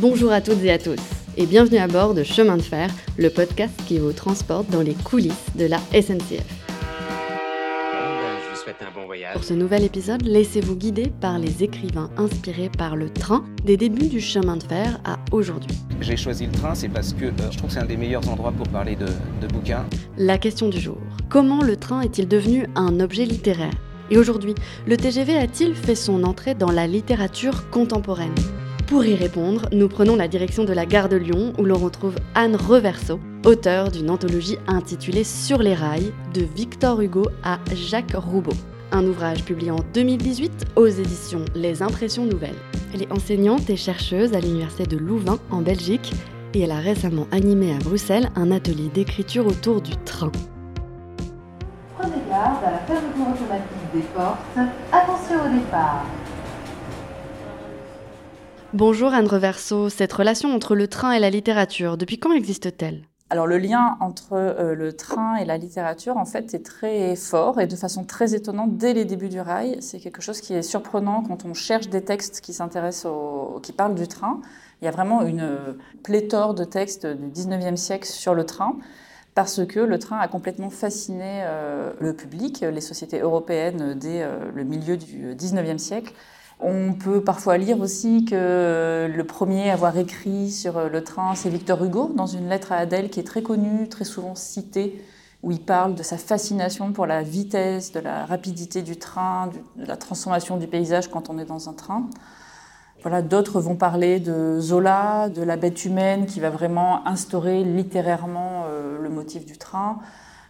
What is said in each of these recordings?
Bonjour à toutes et à tous et bienvenue à bord de Chemin de fer, le podcast qui vous transporte dans les coulisses de la SNCF. Pour ce nouvel épisode, laissez-vous guider par les écrivains inspirés par le train des débuts du chemin de fer à aujourd'hui. J'ai choisi le train, c'est parce que euh, je trouve que c'est un des meilleurs endroits pour parler de, de bouquins. La question du jour. Comment le train est-il devenu un objet littéraire? Et aujourd'hui, le TGV a-t-il fait son entrée dans la littérature contemporaine? Pour y répondre, nous prenons la direction de la gare de Lyon où l'on retrouve Anne Reverso, auteure d'une anthologie intitulée Sur les rails, de Victor Hugo à Jacques Roubaud. Un ouvrage publié en 2018 aux éditions Les Impressions Nouvelles. Elle est enseignante et chercheuse à l'Université de Louvain en Belgique et elle a récemment animé à Bruxelles un atelier d'écriture autour du train. Prenez garde à la fermeture automatique des portes. Attention au départ. Bonjour Anne Reverso, cette relation entre le train et la littérature, depuis quand existe-t-elle? Alors le lien entre euh, le train et la littérature, en fait, est très fort et de façon très étonnante dès les débuts du rail. C'est quelque chose qui est surprenant quand on cherche des textes qui s'intéressent qui parlent du train. Il y a vraiment une pléthore de textes du 19e siècle sur le train parce que le train a complètement fasciné euh, le public, les sociétés européennes dès euh, le milieu du 19e siècle. On peut parfois lire aussi que le premier à avoir écrit sur le train, c'est Victor Hugo, dans une lettre à Adèle qui est très connue, très souvent citée, où il parle de sa fascination pour la vitesse, de la rapidité du train, de la transformation du paysage quand on est dans un train. Voilà, d'autres vont parler de Zola, de la bête humaine qui va vraiment instaurer littérairement euh, le motif du train.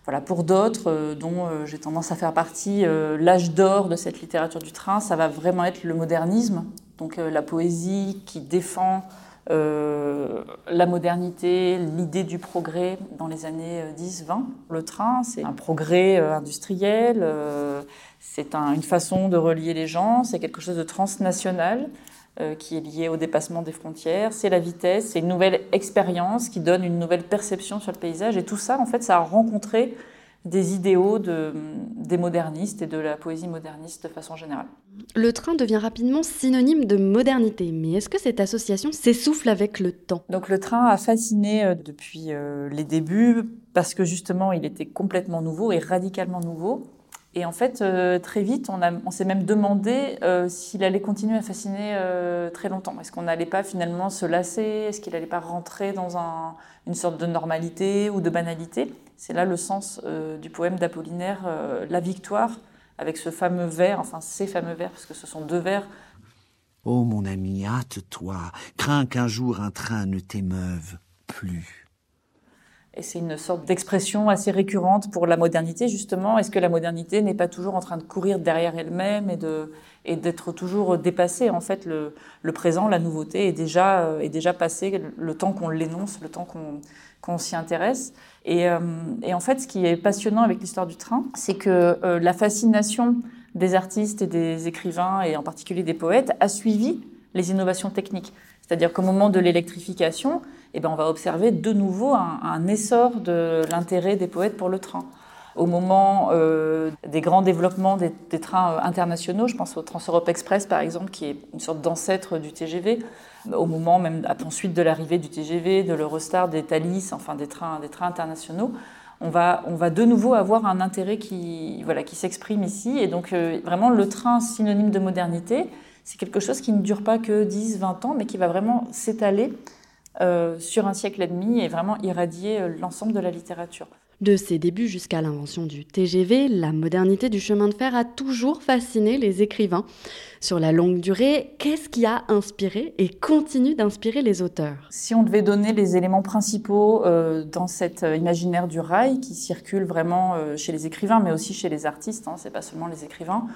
Voilà, pour d'autres, euh, dont euh, j'ai tendance à faire partie, euh, l'âge d'or de cette littérature du train, ça va vraiment être le modernisme, donc la poésie qui défend la modernité, l'idée du progrès dans les années 10-20. Le train, c'est un progrès industriel, c'est une façon de relier les gens, c'est quelque chose de transnational. Euh, qui est lié au dépassement des frontières, c'est la vitesse, c'est une nouvelle expérience qui donne une nouvelle perception sur le paysage. Et tout ça, en fait, ça a rencontré des idéaux de, des modernistes et de la poésie moderniste de façon générale. Le train devient rapidement synonyme de modernité, mais est-ce que cette association s'essouffle avec le temps? Donc le train a fasciné euh, depuis euh, les débuts parce que justement il était complètement nouveau et radicalement nouveau. Et en fait, euh, très vite, on, s'est même demandé euh, s'il allait continuer à fasciner euh, très longtemps. Est-ce qu'on n'allait pas finalement se lasser? Est-ce qu'il n'allait pas rentrer dans un, une sorte de normalité ou de banalité? C'est là le sens du poème d'Apollinaire, La Victoire, avec ce fameux vers, enfin ces fameux vers, parce que ce sont deux vers. Oh mon ami, hâte-toi, crains qu'un jour un train ne t'émeuve plus. Et c'est une sorte d'expression assez récurrente pour la modernité, justement. Est-ce que la modernité n'est pas toujours en train de courir derrière elle-même et d'être toujours dépassée? En fait, le, présent, la nouveauté est déjà euh, est déjà passé le temps qu'on l'énonce, le temps qu'on s'y intéresse. Et, euh, et, en fait, ce qui est passionnant avec l'histoire du train, c'est que euh, la fascination des artistes et des écrivains, et en particulier des poètes, a suivi les innovations techniques. C'est-à-dire qu'au moment de l'électrification, eh ben, on va observer de nouveau un, essor de l'intérêt des poètes pour le train. Au moment euh, des grands développements des, trains euh, internationaux, je pense au Trans-Europe Express par exemple, qui est une sorte d'ancêtre du TGV, au moment même ensuite de l'arrivée du TGV, de l'Eurostar, des Thalys, enfin des trains, des trains internationaux, on va, on va de nouveau avoir un intérêt qui, voilà, qui s'exprime ici. Et donc euh, vraiment le train synonyme de modernité, c'est quelque chose qui ne dure pas que 10, 20 ans, mais qui va vraiment s'étaler euh, sur un siècle et demi et vraiment irradier euh, l'ensemble de la littérature. De ses débuts jusqu'à l'invention du TGV, la modernité du chemin de fer a toujours fasciné les écrivains. Sur la longue durée, qu'est-ce qui a inspiré et continue d'inspirer les auteurs? Si on devait donner les éléments principaux euh, dans cet imaginaire du rail qui circule vraiment chez les écrivains, mais aussi chez les artistes, hein, c'est pas seulement les écrivains,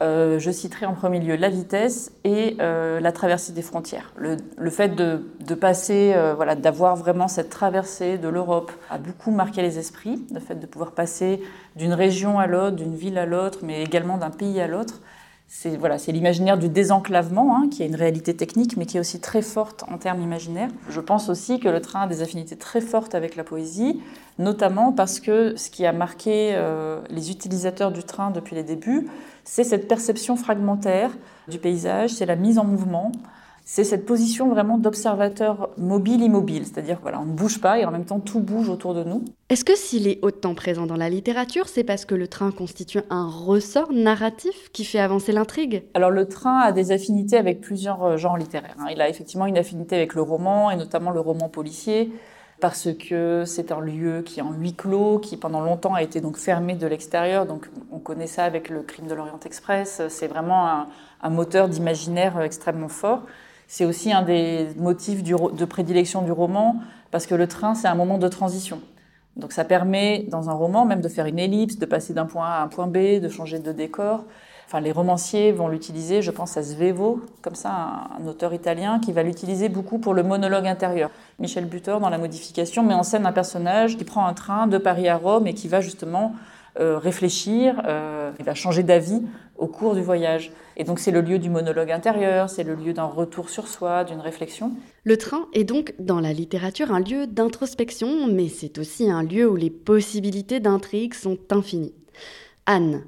je citerai en premier lieu la vitesse et euh, la traversée des frontières. Le, fait de, passer, euh, voilà, d'avoir vraiment cette traversée de l'Europe a beaucoup marqué les esprits. Le fait de pouvoir passer d'une région à l'autre, d'une ville à l'autre, mais également d'un pays à l'autre. C'est voilà, c'est l'imaginaire du désenclavement, hein, qui est une réalité technique, mais qui est aussi très forte en termes imaginaires. Je pense aussi que le train a des affinités très fortes avec la poésie, notamment parce que ce qui a marqué les utilisateurs du train depuis les débuts, c'est cette perception fragmentaire du paysage, c'est la mise en mouvement, c'est cette position vraiment d'observateur mobile immobile, c'est-à-dire voilà, on ne bouge pas et en même temps tout bouge autour de nous. Est-ce que s'il est autant présent dans la littérature, c'est parce que le train constitue un ressort narratif qui fait avancer l'intrigue? Alors le train a des affinités avec plusieurs euh, genres littéraires. Hein. Il a effectivement une affinité avec le roman et notamment le roman policier parce que c'est un lieu qui est en huis clos, qui pendant longtemps a été donc fermé de l'extérieur. Donc on connaît ça avec le crime de l'Orient Express. C'est vraiment un, un moteur d'imaginaire euh, extrêmement fort. C'est aussi un des motifs de prédilection du roman, parce que le train, c'est un moment de transition. Donc ça permet, dans un roman, même de faire une ellipse, de passer d'un point A à un point B, de changer de décor. Enfin, les romanciers vont l'utiliser, je pense à Svevo, comme ça, un, auteur italien, qui va l'utiliser beaucoup pour le monologue intérieur. Michel Butor, dans La modification, met en scène un personnage qui prend un train de Paris à Rome et qui va justement réfléchir, euh, il va changer d'avis au cours du voyage. Et donc c'est le lieu du monologue intérieur, c'est le lieu d'un retour sur soi, d'une réflexion. Le train est donc dans la littérature un lieu d'introspection, mais c'est aussi un lieu où les possibilités d'intrigue sont infinies. Anne,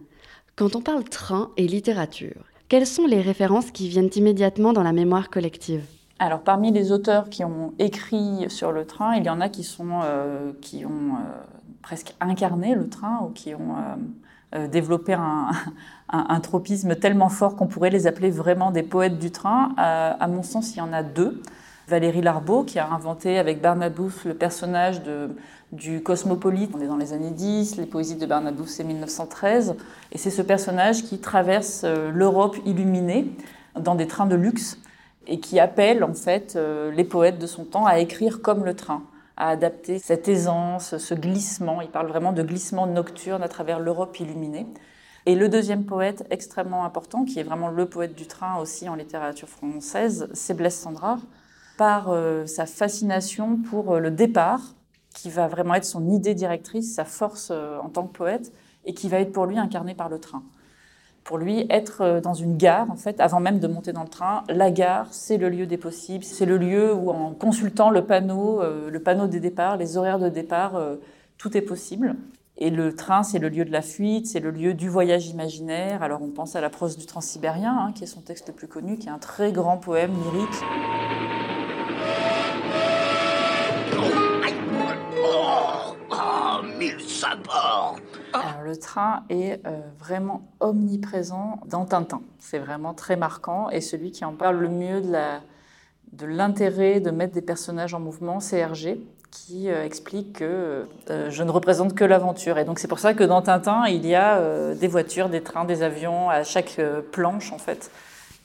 quand on parle train et littérature, quelles sont les références qui viennent immédiatement dans la mémoire collective? Alors parmi les auteurs qui ont écrit sur le train, il y en a qui, sont, euh, qui ont presque incarné le train ou qui ont euh, développer un, un, tropisme tellement fort qu'on pourrait les appeler vraiment des poètes du train. à mon sens, il y en a deux. Valérie Larbeau, qui a inventé avec Bernard Bouff le personnage du cosmopolite. On est dans les années 10, les poésies de Bernard Bouff, c'est 1913. Et c'est ce personnage qui traverse euh, l'Europe illuminée dans des trains de luxe et qui appelle en fait euh, les poètes de son temps à écrire comme le train à adapter cette aisance, ce glissement. Il parle vraiment de glissement nocturne à travers l'Europe illuminée. Et le deuxième poète extrêmement important, qui est vraiment le poète du train aussi en littérature française, c'est Blaise Sandrard, par euh, sa fascination pour euh, le départ, qui va vraiment être son idée directrice, sa force euh, en tant que poète, et qui va être pour lui incarné par le train pour lui, être euh, dans une gare, en fait, avant même de monter dans le train, la gare, c'est le lieu des possibles, c'est le lieu où, en consultant le panneau, euh, le panneau des départs, les horaires de départ, euh, tout est possible. Et le train, c'est le lieu de la fuite, c'est le lieu du voyage imaginaire. Alors on pense à la prose du Transsibérien, hein, qui est son texte le plus connu, qui est un très grand poème lyrique. Oh, oh, mille sabords alors, le train est euh, vraiment omniprésent dans Tintin. C'est vraiment très marquant. Et celui qui en parle le mieux de l'intérêt de, mettre des personnages en mouvement, c'est Hergé, qui euh, explique que euh, je ne représente que l'aventure. Et donc c'est pour ça que dans Tintin, il y a des voitures, des trains, des avions à chaque planche en fait.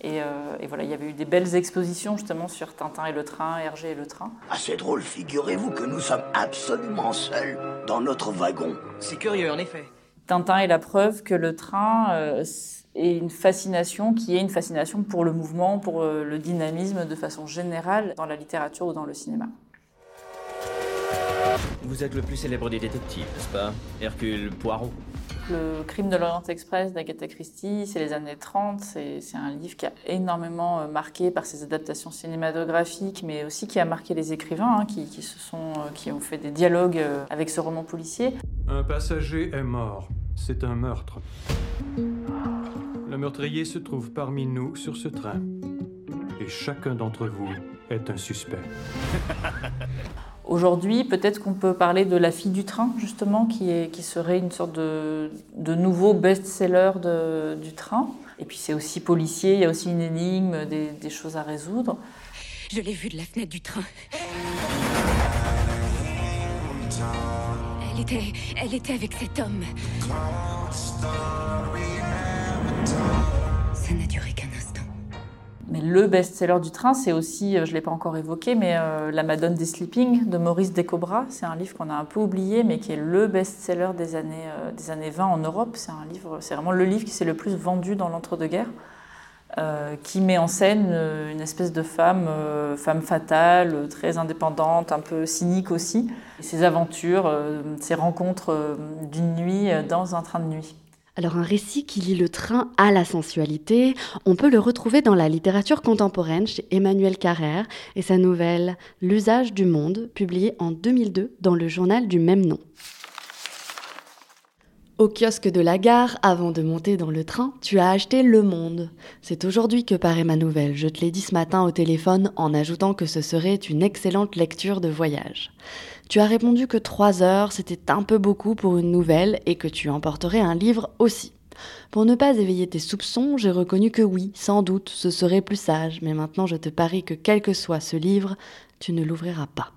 Et, et, voilà, il y avait eu des belles expositions justement sur Tintin et le train, Hergé et le train. Assez ah, drôle, figurez-vous que nous sommes absolument seuls dans notre wagon. C'est curieux, en effet. Tintin est la preuve que le train euh, est une fascination qui est une fascination pour le mouvement, pour euh, le dynamisme de façon générale dans la littérature ou dans le cinéma. Vous êtes le plus célèbre des détectives, n'est-ce pas? Hercule Poirot le crime de l'Orient Express d'Agatha Christie, c'est les années 30. C'est un livre qui a énormément euh, marqué par ses adaptations cinématographiques, mais aussi qui a marqué les écrivains hein, qui, se sont, euh, qui ont fait des dialogues euh, avec ce roman policier. Un passager est mort. C'est un meurtre. Le meurtrier se trouve parmi nous sur ce train. Et chacun d'entre vous est un suspect. Aujourd'hui, peut-être qu'on peut parler de La fille du train, justement, qui, serait une sorte de, nouveau best-seller du train. Et puis c'est aussi policier, il y a aussi une énigme, des, des choses à résoudre. Je l'ai vue de la fenêtre du train. Elle était, elle était avec cet homme. Ça n'a duré mais le best-seller du train, c'est aussi, euh, je ne l'ai pas encore évoqué, mais euh, La Madone des Sleeping de Maurice Descobras. C'est un livre qu'on a un peu oublié, mais qui est le best-seller des années, euh, des années 20 en Europe. C'est un livre, vraiment le livre qui s'est le plus vendu dans l'entre-deux-guerres, qui met en scène une espèce de femme, femme fatale, très indépendante, un peu cynique aussi. Ses aventures, ses rencontres d'une nuit dans un train de nuit. Alors un récit qui lie le train à la sensualité, on peut le retrouver dans la littérature contemporaine chez Emmanuel Carrère et sa nouvelle L'usage du monde, publiée en 2002 dans le journal du même nom. Au kiosque de la gare, avant de monter dans le train, tu as acheté Le Monde. C'est aujourd'hui que paraît ma nouvelle. Je te l'ai dit ce matin au téléphone en ajoutant que ce serait une excellente lecture de voyage. Tu as répondu que trois heures, c'était un peu beaucoup pour une nouvelle et que tu emporterais un livre aussi. Pour ne pas éveiller tes soupçons, j'ai reconnu que oui, sans doute, ce serait plus sage, mais maintenant je te parie que quel que soit ce livre, tu ne l'ouvriras pas.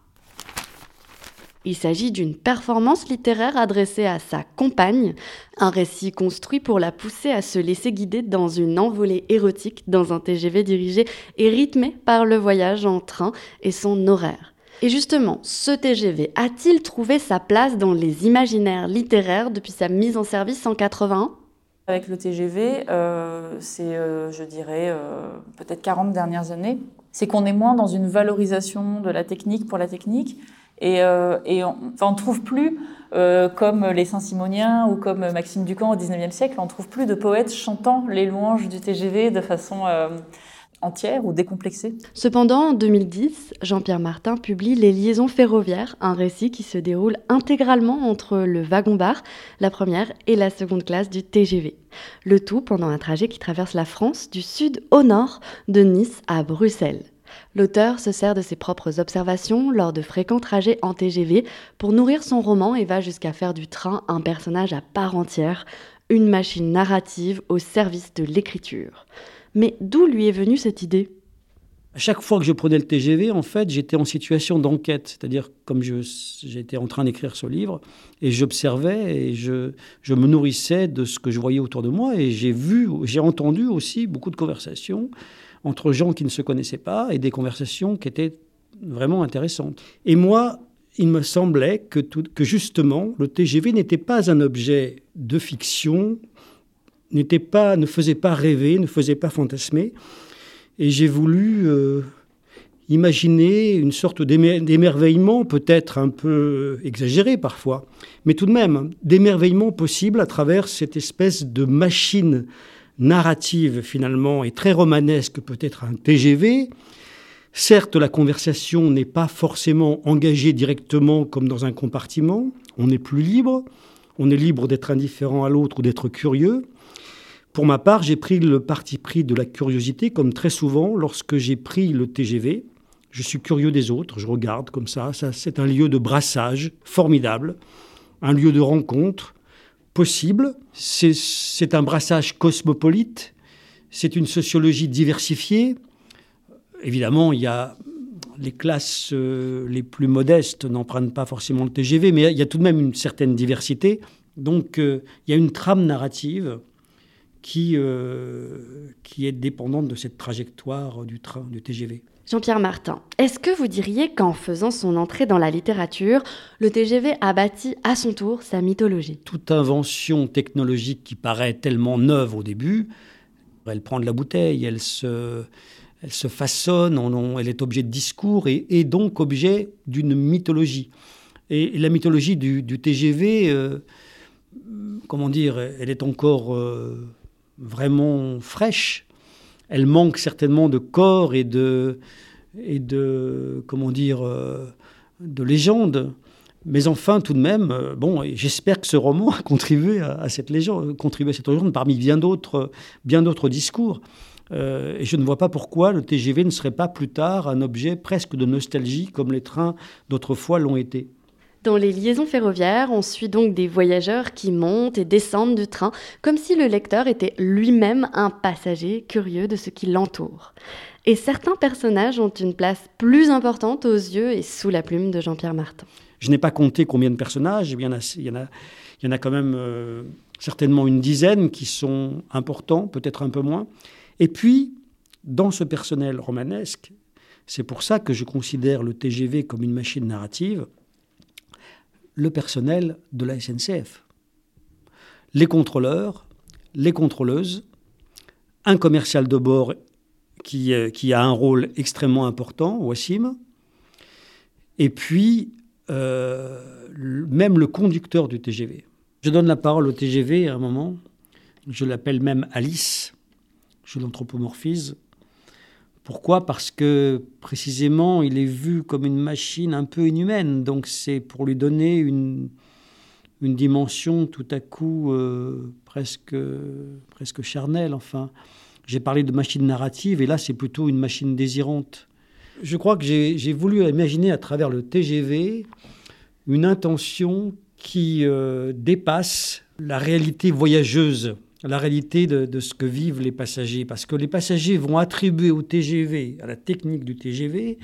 Il s'agit d'une performance littéraire adressée à sa compagne, un récit construit pour la pousser à se laisser guider dans une envolée érotique dans un TGV dirigé et rythmé par le voyage en train et son horaire. Et justement, ce TGV a-t-il trouvé sa place dans les imaginaires littéraires depuis sa mise en service en 81 Avec le TGV, euh, c'est, euh, je dirais, euh, peut-être 40 dernières années, c'est qu'on est moins dans une valorisation de la technique pour la technique et, on ne trouve plus, comme les Saint-Simoniens ou comme Maxime Ducamp au XIXe siècle, on ne trouve plus de poètes chantant les louanges du TGV de façon entière ou décomplexée. Cependant, en 2010, Jean-Pierre Martin publie Les liaisons ferroviaires, un récit qui se déroule intégralement entre le wagon-bar, la première et la seconde classe du TGV. Le tout pendant un trajet qui traverse la France du sud au nord, de Nice à Bruxelles. L'auteur se sert de ses propres observations lors de fréquents trajets en TGV pour nourrir son roman et va jusqu'à faire du train un personnage à part entière, une machine narrative au service de l'écriture. Mais d'où lui est venue cette idée? À chaque fois que je prenais le TGV, en fait, j'étais en situation d'enquête, c'est-à-dire comme j'étais en train d'écrire ce livre, et j'observais et je, me nourrissais de ce que je voyais autour de moi, et j'ai vu, j'ai entendu aussi beaucoup de conversations entre gens qui ne se connaissaient pas et des conversations qui étaient vraiment intéressantes. Et moi, il me semblait que justement, le TGV n'était pas un objet de fiction, n'était pas, ne faisait pas rêver, ne faisait pas fantasmer. Et j'ai voulu euh, imaginer une sorte d'émerveillement, peut-être un peu exagéré parfois, mais tout de même, d'émerveillement possible à travers cette espèce de machine narrative finalement et très romanesque peut-être un TGV. Certes, la conversation n'est pas forcément engagée directement comme dans un compartiment, on est plus libre, on est libre d'être indifférent à l'autre ou d'être curieux. Pour ma part, j'ai pris le parti pris de la curiosité, comme très souvent lorsque j'ai pris le TGV. Je suis curieux des autres, je regarde comme ça. c'est un lieu de brassage formidable, un lieu de rencontre, possible. C'est un brassage cosmopolite, c'est une sociologie diversifiée. Évidemment, il y a les classes euh, les plus modestes n'empruntent pas forcément le TGV, mais il y a tout de même une certaine diversité. Donc euh, il y a une trame narrative qui, euh, qui est dépendante de cette trajectoire du train, du TGV. Jean-Pierre Martin, est-ce que vous diriez qu'en faisant son entrée dans la littérature, le TGV a bâti à son tour sa mythologie? Toute invention technologique qui paraît tellement neuve au début, elle prend de la bouteille, elle se, elle se façonne, elle est objet de discours et, donc objet d'une mythologie. Et la mythologie du, TGV, euh, comment dire, elle est encore euh, vraiment fraîche elle manque certainement de corps et de, et de comment dire, euh, de légende. Mais enfin, tout de même, euh, bon, j'espère que ce roman a contribué à, cette légende, contribué à cette légende parmi bien d'autres, bien d'autres discours. Euh, et je ne vois pas pourquoi le TGV ne serait pas plus tard un objet presque de nostalgie comme les trains d'autrefois l'ont été. Dans les liaisons ferroviaires, on suit donc des voyageurs qui montent et descendent du train, comme si le lecteur était lui-même un passager curieux de ce qui l'entoure. Et certains personnages ont une place plus importante aux yeux et sous la plume de Jean-Pierre Martin. Je n'ai pas compté combien de personnages, il y en a, il y en a, il y en a quand même euh, certainement une dizaine qui sont importants, peut-être un peu moins. Et puis, dans ce personnel romanesque, c'est pour ça que je considère le TGV comme une machine narrative, le personnel de la SNCF. Les contrôleurs, les contrôleuses, un commercial de bord qui, euh, a un rôle extrêmement important, Wassim, et puis euh, même le conducteur du TGV. Je donne la parole au TGV à un moment, je l'appelle même Alice, je l'anthropomorphise, pourquoi? Parce que précisément, il est vu comme une machine un peu inhumaine. Donc c'est pour lui donner une, une dimension tout à coup presque, presque charnelle. Enfin, j'ai parlé de machine narrative et là c'est plutôt une machine désirante. Je crois que j'ai voulu imaginer à travers le TGV une intention qui dépasse la réalité voyageuse la réalité de, ce que vivent les passagers. Parce que les passagers vont attribuer au TGV, à la technique du TGV,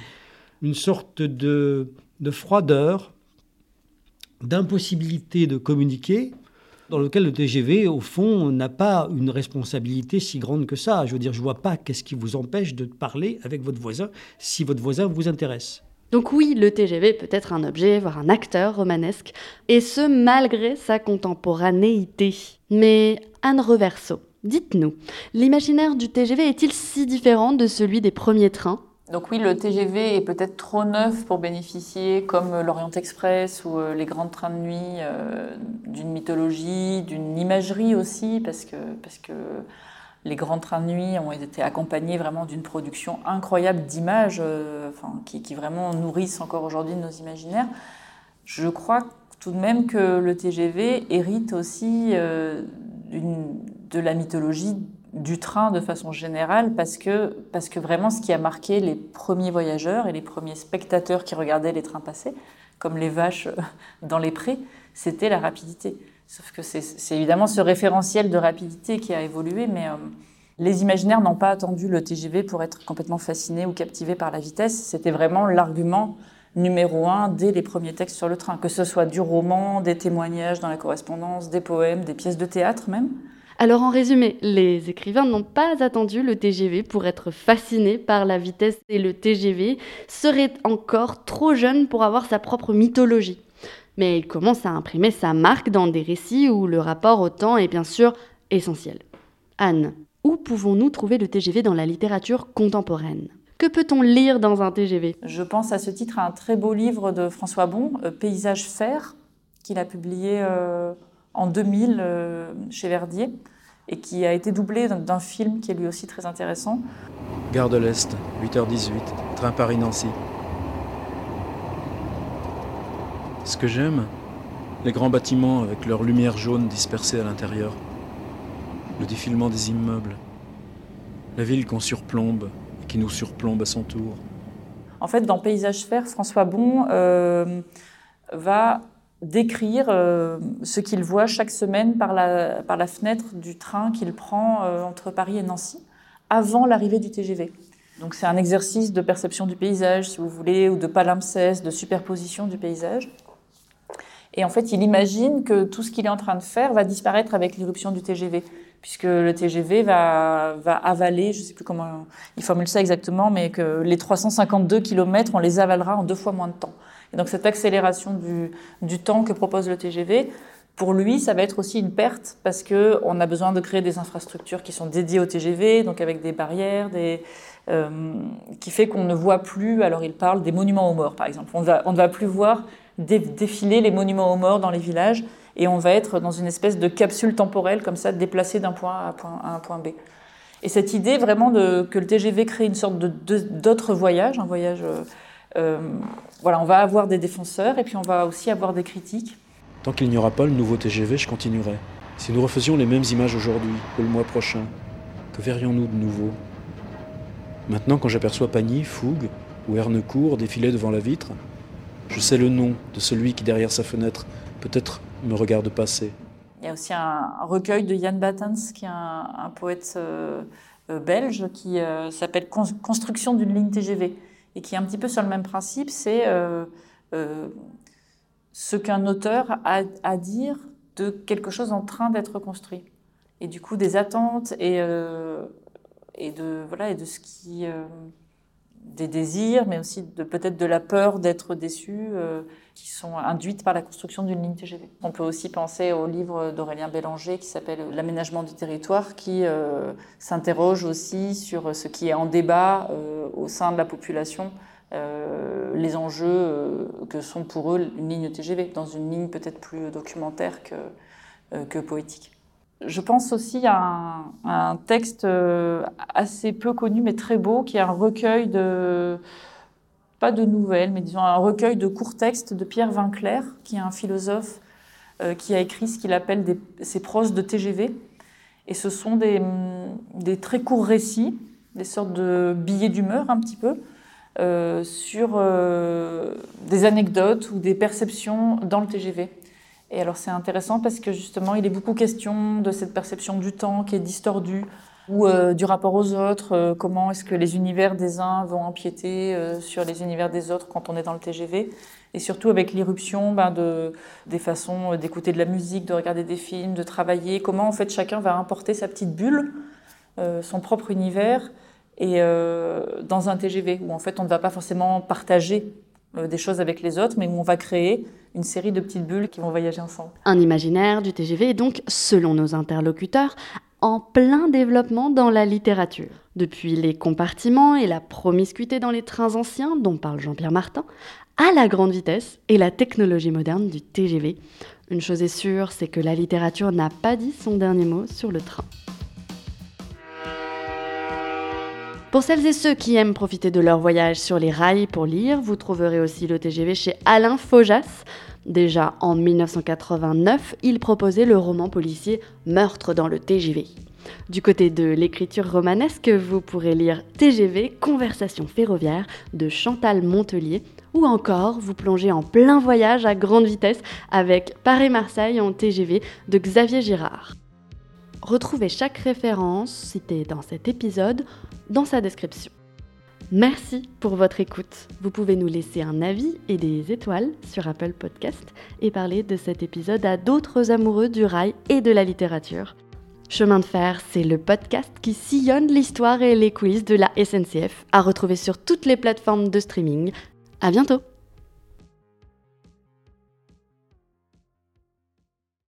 une sorte de, de froideur, d'impossibilité de communiquer, dans lequel le TGV, au fond, n'a pas une responsabilité si grande que ça. Je veux dire, je ne vois pas qu'est-ce qui vous empêche de parler avec votre voisin si votre voisin vous intéresse. Donc oui, le TGV peut être un objet, voire un acteur romanesque, et ce malgré sa contemporanéité. Mais Anne Reverso, dites-nous, l'imaginaire du TGV est-il si différent de celui des premiers trains? Donc oui, le TGV est peut-être trop neuf pour bénéficier, comme l'Orient Express ou euh, les grands trains de nuit, euh, d'une mythologie, d'une imagerie aussi, parce que, parce que les grands trains de nuit ont été accompagnés vraiment d'une production incroyable d'images euh, qui, vraiment nourrissent encore aujourd'hui nos imaginaires. Je crois tout de même que le TGV hérite aussi euh, de la mythologie du train de façon générale parce que, parce que vraiment ce qui a marqué les premiers voyageurs et les premiers spectateurs qui regardaient les trains passer, comme les vaches dans les prés, c'était la rapidité. Sauf que c'est évidemment ce référentiel de rapidité qui a évolué, mais euh, les imaginaires n'ont pas attendu le TGV pour être complètement fascinés ou captivés par la vitesse. C'était vraiment l'argument numéro un dès les premiers textes sur le train, que ce soit du roman, des témoignages dans la correspondance, des poèmes, des pièces de théâtre même. Alors en résumé, les écrivains n'ont pas attendu le TGV pour être fascinés par la vitesse et le TGV serait encore trop jeune pour avoir sa propre mythologie mais il commence à imprimer sa marque dans des récits où le rapport au temps est bien sûr essentiel. Anne, où pouvons-nous trouver le TGV dans la littérature contemporaine? Que peut-on lire dans un TGV Je pense à ce titre à un très beau livre de François Bon, euh, Paysage fer, qu'il a publié euh, en 2000 euh, chez Verdier et qui a été doublé d'un film qui est lui aussi très intéressant. Gare de l'Est, 8h18, train Paris-Nancy. Ce que j'aime, les grands bâtiments avec leurs lumières jaunes dispersées à l'intérieur, le défilement des immeubles, la ville qu'on surplombe et qui nous surplombe à son tour. En fait, dans Paysage Fer, François Bon euh, va décrire euh, ce qu'il voit chaque semaine par la, par la fenêtre du train qu'il prend euh, entre Paris et Nancy, avant l'arrivée du TGV. Donc c'est un exercice de perception du paysage, si vous voulez, ou de palimpseste, de superposition du paysage. Et en fait, il imagine que tout ce qu'il est en train de faire va disparaître avec l'éruption du TGV, puisque le TGV va, va avaler, je ne sais plus comment il formule ça exactement, mais que les 352 km, on les avalera en deux fois moins de temps. Et donc cette accélération du, du temps que propose le TGV, pour lui, ça va être aussi une perte parce que on a besoin de créer des infrastructures qui sont dédiées au TGV, donc avec des barrières, euh, qui fait qu'on ne voit plus. Alors il parle des monuments aux morts, par exemple. On ne va plus voir défiler les monuments aux morts dans les villages et on va être dans une espèce de capsule temporelle comme ça, déplacée d'un point A à, un point B. Et cette idée vraiment de, que le TGV crée une sorte d'autre voyage, un voyage... Euh, euh, voilà, on va avoir des défenseurs et puis on va aussi avoir des critiques. Tant qu'il n'y aura pas le nouveau TGV, je continuerai. Si nous refaisions les mêmes images aujourd'hui ou le mois prochain, que verrions-nous de nouveau? Maintenant, quand j'aperçois Pagny, Fougue ou Hernecourt défiler devant la vitre, je sais le nom de celui qui, derrière sa fenêtre, peut-être me regarde passer. Il y a aussi un, recueil de Jan Battens, qui est un, poète euh, euh, belge, qui euh, s'appelle Construction d'une ligne TGV, et qui est un petit peu sur le même principe, c'est ce qu'un auteur a à dire de quelque chose en train d'être construit. Et du coup, des attentes et, et, de, voilà, et de ce qui des désirs, mais aussi peut-être de la peur d'être déçu, euh, qui sont induites par la construction d'une ligne TGV. On peut aussi penser au livre d'Aurélien Bélanger qui s'appelle L'aménagement du territoire, qui euh, s'interroge aussi sur ce qui est en débat euh, au sein de la population, les enjeux que sont pour eux une ligne TGV, dans une ligne peut-être plus documentaire que poétique. Je pense aussi à un, texte euh, assez peu connu mais très beau, qui est un recueil de, pas de nouvelles, mais disons un recueil de courts textes de Pierre Vinclair, qui est un philosophe qui a écrit ce qu'il appelle ses proses de TGV. Et ce sont des, très courts récits, des sortes de billets d'humeur un petit peu, euh, sur euh, des anecdotes ou des perceptions dans le TGV. Et alors c'est intéressant parce que justement il est beaucoup question de cette perception du temps qui est distordue ou euh, du rapport aux autres, comment est-ce que les univers des uns vont empiéter sur les univers des autres quand on est dans le TGV, et surtout avec l'irruption ben, de, des façons d'écouter de la musique, de regarder des films, de travailler, comment en fait chacun va importer sa petite bulle, son propre univers, et euh, dans un TGV où en fait on ne va pas forcément partager euh, des choses avec les autres, mais où on va créer une série de petites bulles qui vont voyager ensemble. Un imaginaire du TGV est donc, selon nos interlocuteurs, en plein développement dans la littérature. Depuis les compartiments et la promiscuité dans les trains anciens, dont parle Jean-Pierre Martin, à la grande vitesse et la technologie moderne du TGV. Une chose est sûre, c'est que la littérature n'a pas dit son dernier mot sur le train. Pour celles et ceux qui aiment profiter de leur voyage sur les rails pour lire, vous trouverez aussi le TGV chez Alain Faujas. Déjà en 1989, il proposait le roman policier Meurtre dans le TGV. Du côté de l'écriture romanesque, vous pourrez lire TGV Conversation ferroviaire de Chantal Montelier ou encore vous plonger en plein voyage à grande vitesse avec Paris-Marseille en TGV de Xavier Girard. Retrouvez chaque référence citée dans cet épisode dans sa description. Merci pour votre écoute. Vous pouvez nous laisser un avis et des étoiles sur Apple Podcast et parler de cet épisode à d'autres amoureux du rail et de la littérature. Chemin de fer, c'est le podcast qui sillonne l'histoire et les coulisses de la SNCF, à retrouver sur toutes les plateformes de streaming. À bientôt!